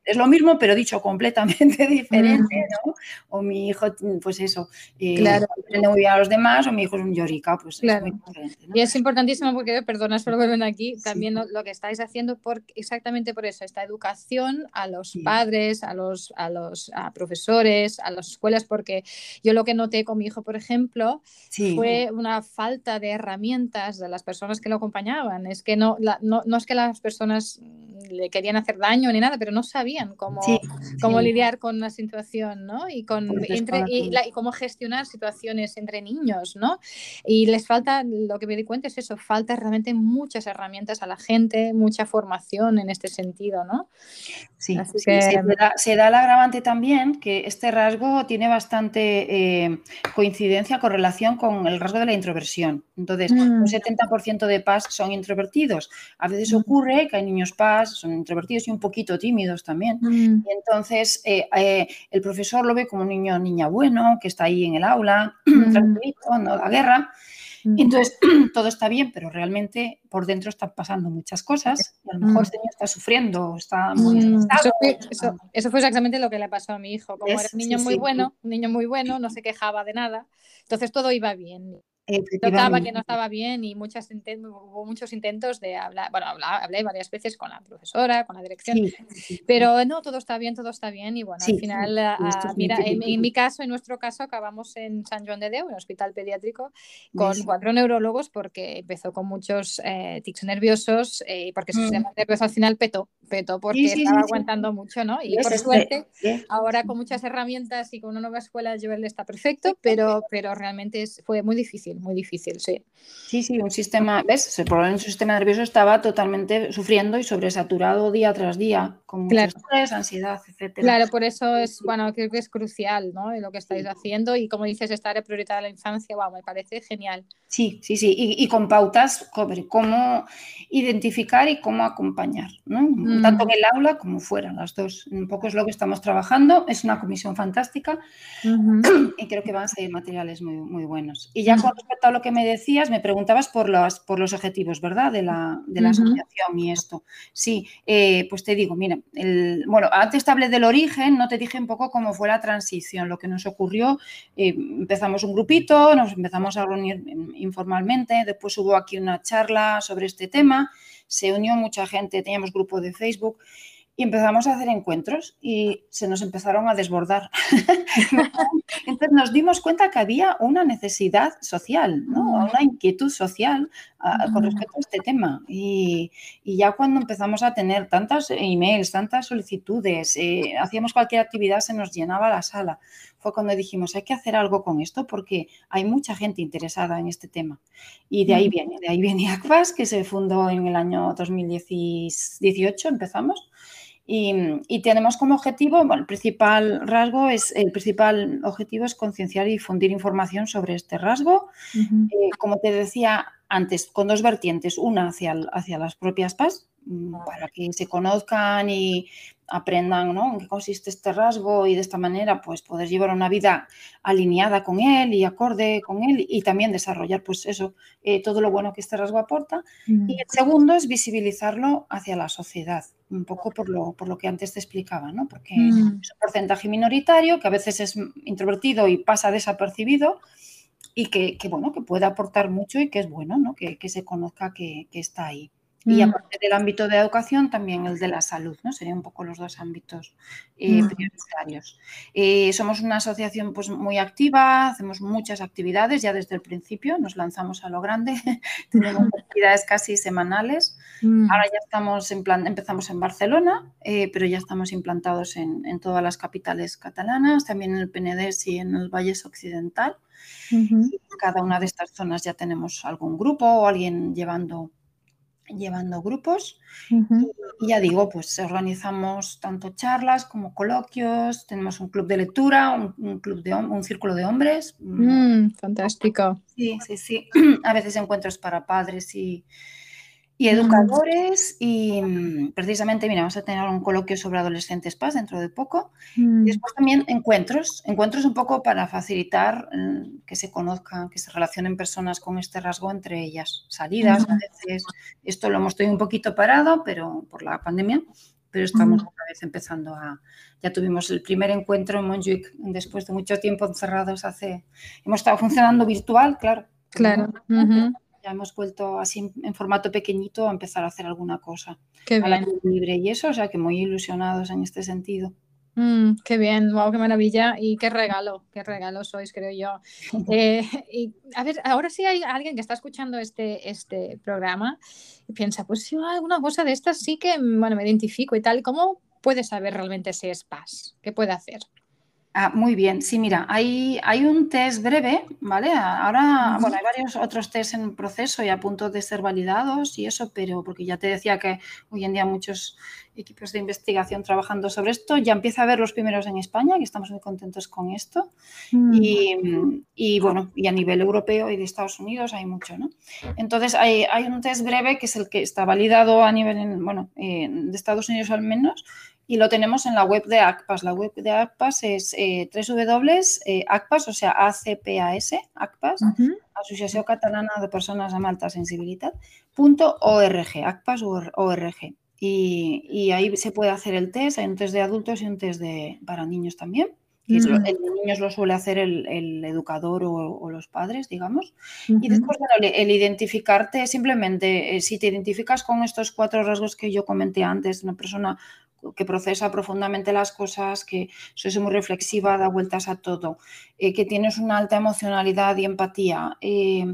es lo mismo, pero dicho completamente diferente, ¿no? O mi hijo, pues eso, eh, claro. aprende muy bien a los demás, o mi hijo es un llorica, pues es muy diferente. Y es importantísimo porque, perdona, solo ven aquí, también lo, que estáis haciendo por, exactamente por eso, esta educación a los padres, a los, a los profesores, a las escuelas, porque yo lo que noté con mi hijo, por ejemplo, fue una falta de herramientas de las personas que lo acompañaban. Es que no, no, no, es que las personas le querían hacer daño ni nada, pero no sabían cómo, cómo lidiar con una situación, ¿no? Y, con, entre, y, cómo gestionar situaciones entre niños, ¿no? Y les falta, lo que me di cuenta es eso, falta realmente muchas herramientas a la gente, mucha formación en este sentido, ¿no? Sí, se, da, el agravante también que este rasgo tiene bastante eh, coincidencia, correlación con el rasgo de la introversión. Entonces, un 70% mm. de PAS son introvertidos. A veces mm. ocurre que hay niños PAS, son introvertidos y un poquito tímidos también. Mm. Y entonces, eh, eh, el profesor lo ve como un niño niña bueno, que está ahí en el aula, tranquilito, no da guerra. Entonces, todo está bien, pero realmente por dentro están pasando muchas cosas y a lo mejor este niño está sufriendo, está muy mm, eso, fue, exactamente lo que le pasó a mi hijo. Como era un niño muy bueno, un niño muy bueno, no se quejaba de nada, entonces todo iba bien. Notaba que no estaba bien y muchas hubo muchos intentos de hablar, bueno, hablé varias veces con la profesora, con la dirección, pero no, todo está bien, todo está bien y bueno, al final, ah, mira, en, mi caso, en nuestro caso, acabamos en San Juan de Deu, en hospital pediátrico, con cuatro neurólogos porque empezó con muchos eh, tics nerviosos y eh, porque su mm. sistema nervioso al final petó, petó porque estaba aguantando mucho, ¿no? Y por suerte, ahora con muchas herramientas y con una nueva escuela, Joel está perfecto, pero, pero realmente fue muy difícil difícil, muy difícil, sí. Sí, sí, un sistema, ¿ves? El problema en su sistema nervioso estaba totalmente sufriendo y sobresaturado día tras día, con mucho estrés, ansiedad, etcétera. Claro, por eso es, bueno, creo que es crucial, ¿no? Lo que estáis haciendo y como dices, estar prioridad a la infancia, wow, me parece genial. Sí, sí, sí, y, con pautas sobre cómo identificar y cómo acompañar, ¿no? Tanto en el aula como fuera, las dos. Un poco es lo que estamos trabajando, es una comisión fantástica y creo que van a ser materiales muy, muy buenos. Y ya con respecto a lo que me decías, me preguntabas por los, por los objetivos, ¿verdad? De la, de la asociación y esto. Sí, eh, pues te digo, mira, el, bueno, antes te hablé del origen, no te dije un poco cómo fue la transición, lo que nos ocurrió. Eh, empezamos un grupito, nos empezamos a reunir informalmente, después hubo aquí una charla sobre este tema, se unió mucha gente, teníamos grupo de Facebook y empezamos a hacer encuentros y se nos empezaron a desbordar. Entonces nos dimos cuenta que había una necesidad social, ¿no? Mm. una inquietud social con mm. respecto a este tema. Y, ya cuando empezamos a tener tantas emails, tantas solicitudes, eh, hacíamos cualquier actividad, se nos llenaba la sala. Fue cuando dijimos, hay que hacer algo con esto porque hay mucha gente interesada en este tema. Y de ahí mm. viene, de ahí viene ACVAS, que se fundó en el año 2018, empezamos. Y, tenemos como objetivo, bueno, el principal rasgo es, el principal objetivo es concienciar y difundir información sobre este rasgo. Eh, como te decía antes, con dos vertientes, una hacia, hacia las propias PAS, mm, para que se conozcan y aprendan ¿no? en qué consiste este rasgo y de esta manera pues poder llevar una vida alineada con él y acorde con él y también desarrollar pues eso, eh, todo lo bueno que este rasgo aporta. Y el segundo es visibilizarlo hacia la sociedad, un poco por lo, por lo que antes te explicaba, ¿no? porque es un porcentaje minoritario que a veces es introvertido y pasa desapercibido y que, bueno, que puede aportar mucho y que es bueno, ¿no? que, se conozca que está ahí. Y mm. aparte del ámbito de educación, también el de la salud, ¿no? Serían un poco los dos ámbitos eh, mm. prioritarios. Eh, somos una asociación pues, muy activa, hacemos muchas actividades ya desde el principio, nos lanzamos a lo grande, tenemos actividades casi semanales. Mm. Ahora ya estamos en plan, empezamos en Barcelona, eh, pero ya estamos implantados en, en, todas las capitales catalanas, también en el PNDES y en el Valles Occidental. En cada una de estas zonas ya tenemos algún grupo o alguien llevando llevando grupos. Y ya digo, pues organizamos tanto charlas como coloquios, tenemos un club de lectura, un, club de un círculo de hombres. Mm, fantástico. Sí, sí, sí. A veces encuentros para padres y, y educadores y mm, precisamente, mira, vamos a tener un coloquio sobre adolescentes paz dentro de poco. Y mm. después también encuentros, encuentros un poco para facilitar mm, que se conozcan, que se relacionen personas con este rasgo entre ellas. Salidas, a veces, esto lo hemos tenido un poquito parado, pero por la pandemia, pero estamos otra vez empezando a... Ya tuvimos el primer encuentro en Montjuic después de mucho tiempo encerrados hace... Hemos estado funcionando virtual, claro. Claro ya hemos vuelto así en formato pequeñito a empezar a hacer alguna cosa qué al libre y eso, o sea que muy ilusionados en este sentido. Mm, qué bien, wow, qué maravilla y qué regalo, qué regalo sois, creo yo. Eh, y a ver, ahora sí hay alguien que está escuchando este, este programa y piensa, pues si alguna cosa de estas sí que, bueno, me identifico y tal, ¿cómo puede saber realmente si es paz? ¿Qué puede hacer? Ah, muy bien, sí, mira, hay, hay un test breve, ¿vale? Ahora, bueno, hay varios otros test en proceso y a punto de ser validados y eso, pero porque ya te decía que hoy en día muchos equipos de investigación trabajando sobre esto, ya empieza a ver los primeros en España, que estamos muy contentos con esto, mm. y, bueno, y a nivel europeo y de Estados Unidos hay mucho, ¿no? Entonces, hay, hay un test breve que es el que está validado a nivel, bueno, eh, de Estados Unidos al menos, y lo tenemos en la web de ACPAS. La web de ACPAS es eh, www.acpas, o sea, ACPAS, ACPAS, Asociación Catalana de Personas amb Alta Sensibilitat, .org, ACPAS.org. Y, y ahí se puede hacer el test, hay un test de adultos y un test de, para niños también. Que mm. el de niños lo suele hacer el, educador o, los padres, digamos. Y después, el, identificarte, simplemente, eh, si te identificas con estos cuatro rasgos que yo comenté antes, una persona que procesa profundamente las cosas, que sois muy reflexiva, da vueltas a todo, eh, que tienes una alta emocionalidad y empatía, eh,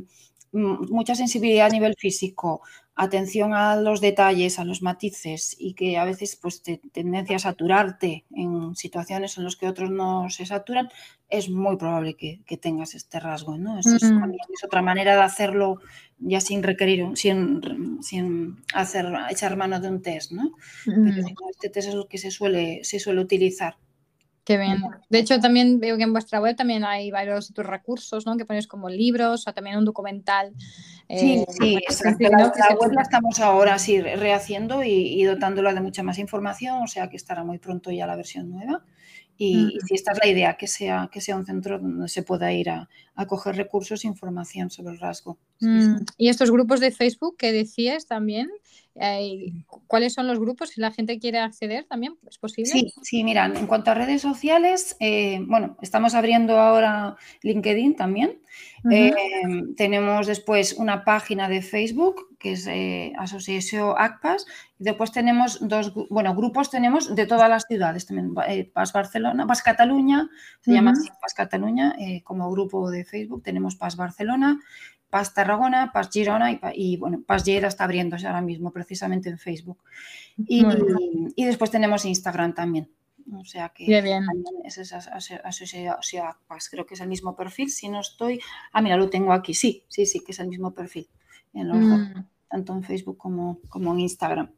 mucha sensibilidad a nivel físico, atención a los detalles, a los matices y que a veces pues te tendencia a saturarte en situaciones en las que otros no se saturan, es muy probable que, tengas este rasgo, ¿no? Eso mm. es, otra manera de hacerlo ya sin requerir, sin, sin hacer, echar mano de un test, ¿no? Pero mm. este test es lo que se suele, se suele utilizar. Qué bien. De hecho, también veo que en vuestra web también hay varios otros recursos, ¿no? Que pones como libros o también un documental. Sí, eh, sí, La, web la estamos ahora sí rehaciendo y, y, dotándola de mucha más información, o sea que estará muy pronto ya la versión nueva. Y, si esta es la idea, que sea, que sea un centro donde se pueda ir a, a coger recursos e información sobre el rasgo. Mm, y estos grupos de Facebook que decías también, eh, ¿cuáles son los grupos? Si la gente quiere acceder también, ¿es posible? Sí, sí, mira, en cuanto a redes sociales, eh, bueno, estamos abriendo ahora LinkedIn también. Eh, tenemos después una página de Facebook que es eh, Asociación ACPAS y después tenemos dos, bueno, grupos tenemos de todas las ciudades también, eh, PAS Barcelona, PAS Cataluña, se llama así, PAS Cataluña, como grupo de Facebook tenemos PAS Barcelona, PAS Tarragona, PAS Girona y, bueno, PAS Lleida está abriéndose ahora mismo precisamente en Facebook. Y, y después tenemos Instagram también. O sea que bien, es esa asociación, creo que es el mismo perfil. Si no estoy, ah, mira, lo tengo aquí. Sí, sí, sí, que es el mismo perfil. En los mm. tanto en Facebook como, como en Instagram.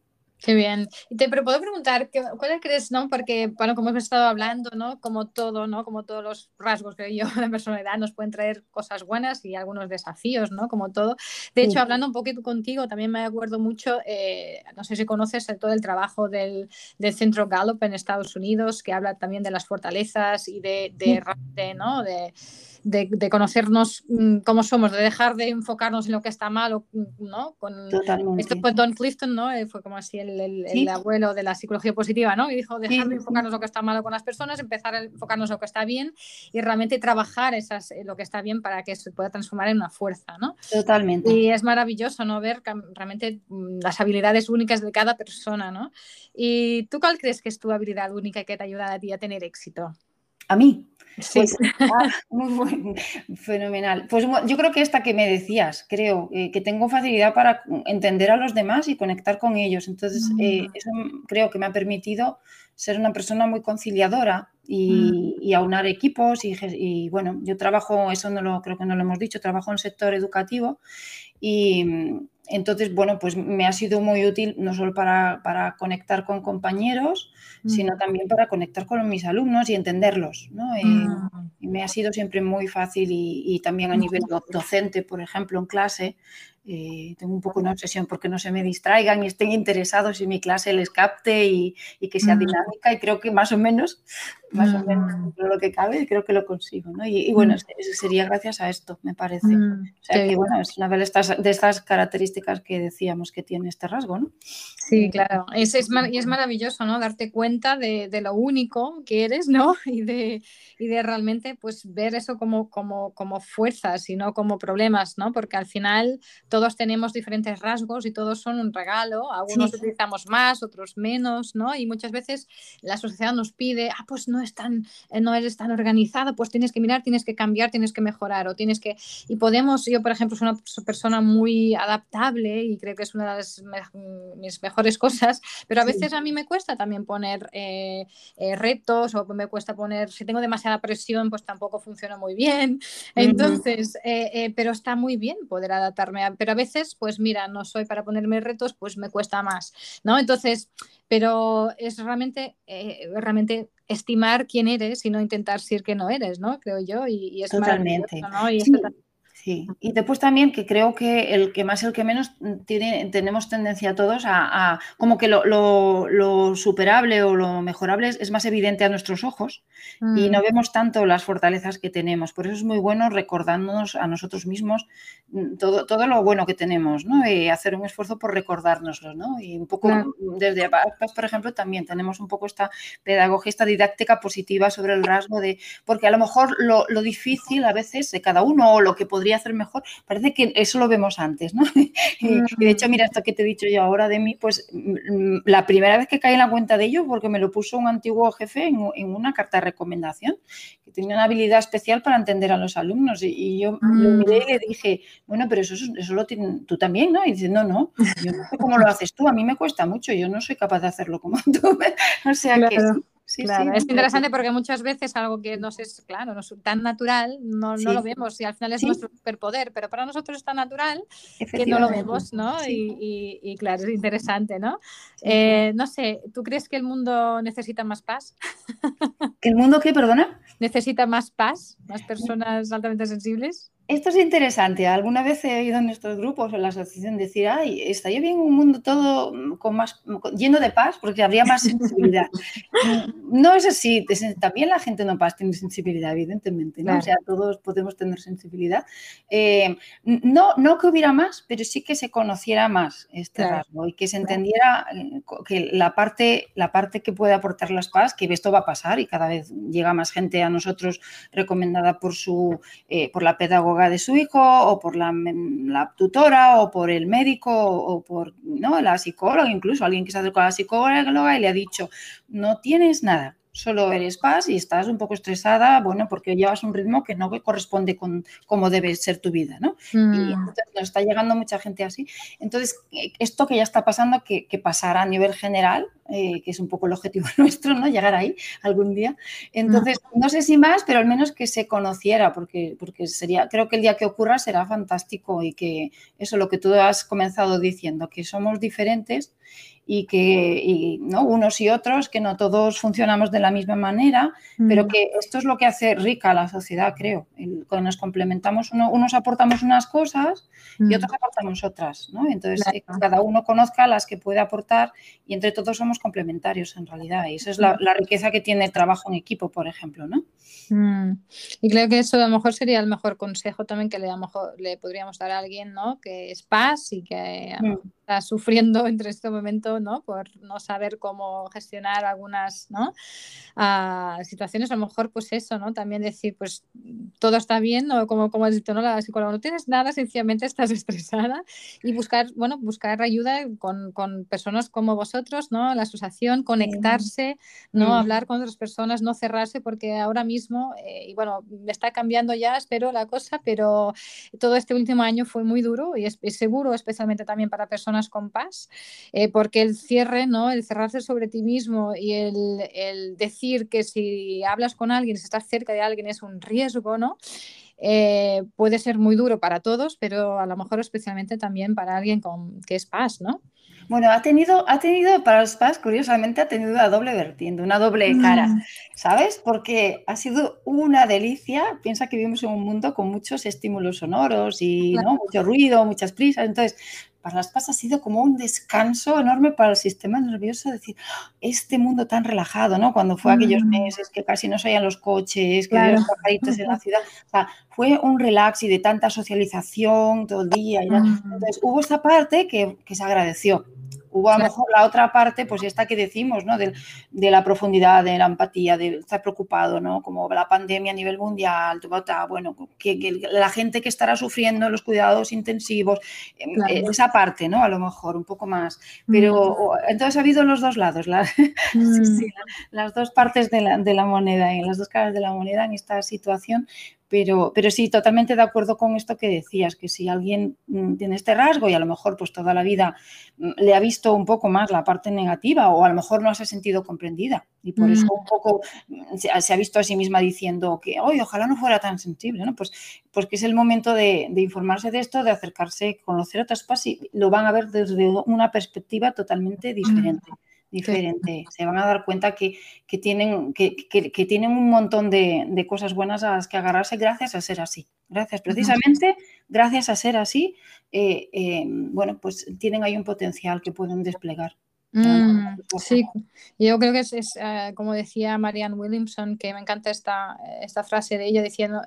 Qué bien. Y te pero puedo preguntar, ¿cuál crees, no? Porque, bueno, como hemos estado hablando, ¿no? Como todo, ¿no? Como todos los rasgos, que yo, de personalidad nos pueden traer cosas buenas y algunos desafíos, ¿no? Como todo. De hecho, hablando un poquito contigo, también me acuerdo mucho, eh, no sé si conoces todo el trabajo del, del, Centro Gallup en Estados Unidos, que habla también de las fortalezas y de, de, de ¿no? De, de, conocernos mm, cómo somos, de dejar de enfocarnos en lo que está mal, mm, ¿no? Con, Totalmente. Esto fue Don Clifton, ¿no? Eh, fue como así el, el, abuelo de la psicología positiva, ¿no? Y dijo, dejar de enfocarnos en lo que está malo con las personas, empezar a enfocarnos en lo que está bien y realmente trabajar esas, eh, lo que está bien para que se pueda transformar en una fuerza, ¿no? Totalmente. Y es maravilloso, ¿no? Ver realmente mm, las habilidades únicas de cada persona, ¿no? ¿Y tú cuál crees que es tu habilidad única que te ayuda a ti a tener éxito? A mí. Pues, ah, muy fenomenal. Pues yo creo que esta que me decías, creo eh, que tengo facilidad para entender a los demás y conectar con ellos. Entonces, eh, mm. eso creo que me ha permitido ser una persona muy conciliadora y, mm. aunar equipos. Y, bueno, yo trabajo, eso no lo creo que no lo hemos dicho, trabajo en el sector educativo y entonces, bueno, pues me ha sido muy útil no solo para, para conectar con compañeros, sino también para conectar con mis alumnos y entenderlos. ¿no? Eh, mm. y me ha sido siempre muy fácil y, también a nivel docente, por ejemplo, en clase, eh, tengo un poco una obsesión porque no se me distraigan y estén interesados y mi clase les capte y, que sea dinámica y creo que más o menos, más o menos lo que cabe, creo que lo consigo. ¿no? Y, bueno, eso sería gracias a esto, me parece. O sea que bueno, es una de estas, de estas características que decíamos que tiene este rasgo. ¿no? Sí, claro. Es, es, y es maravilloso, ¿no? Darte cuenta de, de, lo único que eres, ¿no? Y de, y de realmente pues ver eso como, como, como fuerzas y no como problemas, ¿no? Porque al final todos tenemos diferentes rasgos y todos son un regalo, algunos utilizamos más, otros menos, ¿no? Y muchas veces la sociedad nos pide, ah, pues no, es tan, eh, no eres tan organizado, pues tienes que mirar, tienes que cambiar, tienes que mejorar o tienes que... Y podemos, yo por ejemplo soy una persona muy adaptable y creo que es una de las mis mejores cosas, pero a veces a mí me cuesta también poner eh, eh, retos o me cuesta poner, si tengo demasiada presión, pues tampoco funciona muy bien. Entonces, pero está muy bien poder adaptarme a pero a veces, pues mira, no soy para ponerme retos, pues me cuesta más, ¿no? Entonces, pero es realmente, eh, realmente estimar quién eres y no intentar ser que no eres, ¿no? Creo yo, y, es Totalmente. ¿no? Y Sí, y después también que creo que el que más y el que menos tiene, tenemos tendencia todos a, como que lo, superable o lo mejorable es, más evidente a nuestros ojos y no mm. vemos tanto las fortalezas que tenemos. Por eso es muy bueno recordándonos a nosotros mismos mm, todo, todo lo bueno que tenemos, ¿no? Y hacer un esfuerzo por recordárnoslo, ¿no? Y un poco desde APAS, por ejemplo, también tenemos un poco esta pedagogía, esta didáctica positiva sobre el rasgo de, porque a lo mejor lo, lo difícil a veces de cada uno o lo que podría podría hacer mejor, parece que eso lo vemos antes, ¿no? y de hecho, mira, esto que te he dicho yo ahora de mí, pues mm, la primera vez que caí en la cuenta de ello, porque me lo puso un antiguo jefe en, una carta de recomendación, que tenía una habilidad especial para entender a los alumnos. Y, yo lo miré y le dije, bueno, pero eso, eso lo tienes tú también, ¿no? Y dice, no, no, yo no sé cómo lo haces tú, a mí me cuesta mucho, yo no soy capaz de hacerlo como tú. o sea que es interesante porque muchas veces algo que nos es, claro, no es tan natural, no, no lo vemos y al final es nuestro superpoder, pero para nosotros es tan natural que no lo vemos, ¿no? Y, y, claro, es interesante, ¿no? Eh, no sé, ¿tú crees que el mundo necesita más paz? ¿Que el mundo qué, perdona? ¿Necesita más paz? ¿Más personas altamente sensibles? Esto es interesante. Alguna vez he oído en estos grupos, en la asociación, decir, ay, estaría bien un mundo todo con más, lleno de paz porque habría más sensibilidad. no es así. También la gente no paz tiene sensibilidad, evidentemente. ¿no? O sea, todos podemos tener sensibilidad. Eh, no, no que hubiera más, pero sí que se conociera más este rasgo y que se entendiera que la parte, la parte que puede aportar las paz, que esto va a pasar y cada vez llega más gente a nosotros recomendada por, su, eh, por la pedagoga de su hijo o por la, tutora o por el médico o por ¿no? la psicóloga, incluso alguien que se acercó a la psicóloga y le ha dicho, no tienes nada, solo eres paz y estás un poco estresada, bueno, porque llevas un ritmo que no corresponde con cómo debe ser tu vida, ¿no? Y mm. entonces nos está llegando mucha gente así. Entonces, esto que ya está pasando, que, que pasará a nivel general, eh, que es un poco el objetivo nuestro, ¿no? Llegar ahí algún día. Entonces, no sé si más, pero al menos que se conociera, porque, porque sería, creo que el día que ocurra será fantástico y que eso, lo que tú has comenzado diciendo, que somos diferentes y que ¿no? unos y otros, que no todos funcionamos de la misma manera, pero mm. que esto es lo que hace rica a la sociedad, creo. cuando nos complementamos, unos aportamos unas cosas y mm. otros aportamos otras. ¿no? Entonces, eh, cada uno conozca las que puede aportar y entre todos somos complementarios en realidad. Y esa es la, mm. riqueza que tiene el trabajo en equipo, por ejemplo. ¿no? Y creo que eso a lo mejor sería el mejor consejo también que le, a lo mejor, le podríamos dar a alguien ¿no? que es paz y que está sufriendo entre este momento ¿no? por no saber cómo gestionar algunas ¿no? Ah, situaciones, a lo mejor pues eso, ¿no? también decir pues todo está bien, o como, como has dicho, ¿no? la psicóloga no tienes nada, sencillamente estás estresada y buscar, bueno, buscar ayuda con, con personas como vosotros, ¿no? la asociación, conectarse, ¿no? hablar con otras personas, no cerrarse porque ahora mismo, eh, y bueno, está cambiando ya, espero la cosa, pero todo este último año fue muy duro y es, es seguro, especialmente también para personas con paz, eh, porque el cierre, ¿no? el cerrarse sobre ti mismo y el, decir que si hablas con alguien, si estás cerca de alguien es un riesgo, ¿no? Eh, puede ser muy duro para todos, pero a lo mejor especialmente también para alguien con, que es paz, ¿no? Bueno, ha tenido, ha tenido para los paz, curiosamente, ha tenido una doble vertiente, una doble cara, mm. ¿sabes? Porque ha sido una delicia. Piensa que vivimos en un mundo con muchos estímulos sonoros y ¿no? mucho ruido, muchas prisas. Entonces, para las PAS ha sido como un descanso enorme para el sistema nervioso, decir, este mundo tan relajado, ¿no? Cuando fue aquellos mm. meses que casi no salían los coches, que había los pajaritos en la ciudad, o sea, fue un relax y de tanta socialización todo el día. Mm. Entonces, hubo esta parte que, que se agradeció. Hubo a lo mejor la otra parte, pues esta que decimos, ¿no? De, la profundidad, de la empatía, de estar preocupado, ¿no? Como la pandemia a nivel mundial, bueno, que, la gente que estará sufriendo los cuidados intensivos, em, esa parte, ¿no? A lo mejor un poco más. Pero entonces ha habido los dos lados, mm. las dos partes de la, de la moneda, en las dos caras de la moneda en esta situación, pero, pero sí, totalmente de acuerdo con esto que decías, que si alguien mm, tiene este rasgo y a lo mejor pues toda la vida mm, le ha visto un poco más la parte negativa o a lo mejor no se ha sentido comprendida y por eso mm. un poco se, ha visto a sí misma diciendo que, oye, ojalá no fuera tan sensible, ¿no? Pues, pues que es el momento de, informarse de esto, de acercarse, conocer otras cosas y lo van a ver desde una perspectiva totalmente diferente diferente. Se van a dar cuenta que, tienen, que, tienen un montón de, cosas buenas a las que agarrarse gracias a ser así. Gracias, precisamente, gracias a ser así, eh, eh, bueno, pues tienen ahí un potencial que pueden desplegar. Mm, sí, yo creo que es, eh, como decía Marianne Williamson, que me encanta esta, esta frase de ella diciendo,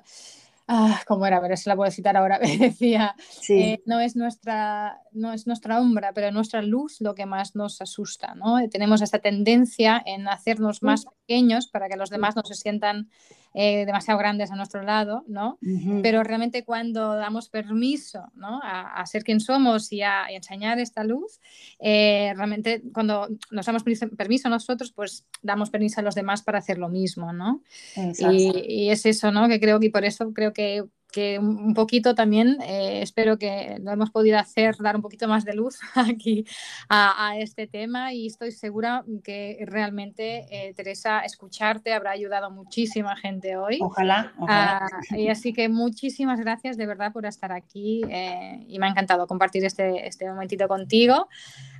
Ah, ¿Cómo era? Ver si la puedo citar ahora. Decía, eh, no, es nuestra, no es nuestra es nuestra luz lo que más nos asusta. ¿no? Tenemos esta tendencia en hacernos más pequeños para que los demás no se sientan eh, demasiado grandes a nuestro lado, ¿no? Pero realmente cuando damos permiso ¿no? a, ser quien somos y a, enseñar esta luz, eh, realmente cuando nos damos permiso nosotros, pues damos permiso a los demás para hacer lo mismo, ¿no? Y, y, es eso, ¿no? Que creo que por eso creo que que un poquito también eh, espero que lo hemos podido hacer, dar un poquito más de luz aquí a, este tema y estoy segura que realmente, eh, Teresa, escucharte habrá ayudado a muchísima gente hoy. Ojalá. ojalá. Ah, y así que muchísimas gracias de verdad por estar aquí eh, y me ha encantado compartir este, este momentito contigo.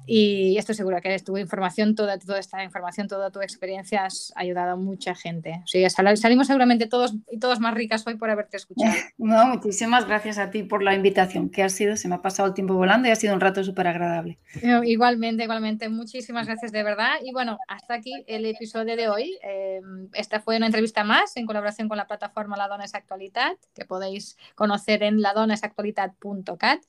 Y estoy segura que tu información, toda, toda esta información, toda tu experiencia has ayudado a mucha gente. O sea, salimos seguramente todos y todas más ricas hoy por haberte escuchado. No, muchísimas gracias a ti por la invitación, que ha sido, se me ha pasado el tiempo volando y ha sido un rato súper agradable. Igualmente, igualmente, muchísimas gracias de verdad. Y bueno, hasta aquí el episodio de hoy. Eh, esta fue una entrevista más en colaboración con la plataforma La Dona es Actualidad, que podéis conocer en ladonesactualidad.cat.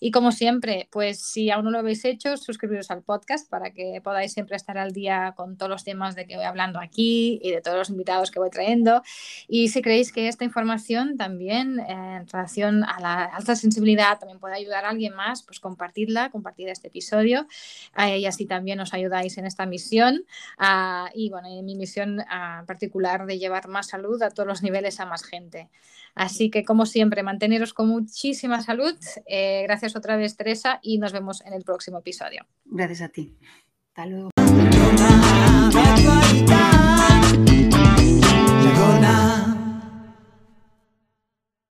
Y como siempre, pues si aún no lo habéis hecho, suscribiros al podcast para que podáis siempre estar al día con todos los temas de que voy hablando aquí y de todos los invitados que voy trayendo. Y si creéis que esta información también eh, en relación a la alta sensibilidad también puede ayudar a alguien más, pues compartidla, compartid este episodio eh, y así también os ayudáis en esta misión. Ah, y bueno, en mi misión uh, particular de llevar más salud a todos los niveles a más gente. Así que, como siempre, manteneros con muchísima salud. Eh, gracias otra vez, Teresa, y nos vemos en el próximo episodio. Gracias a ti. Hasta luego.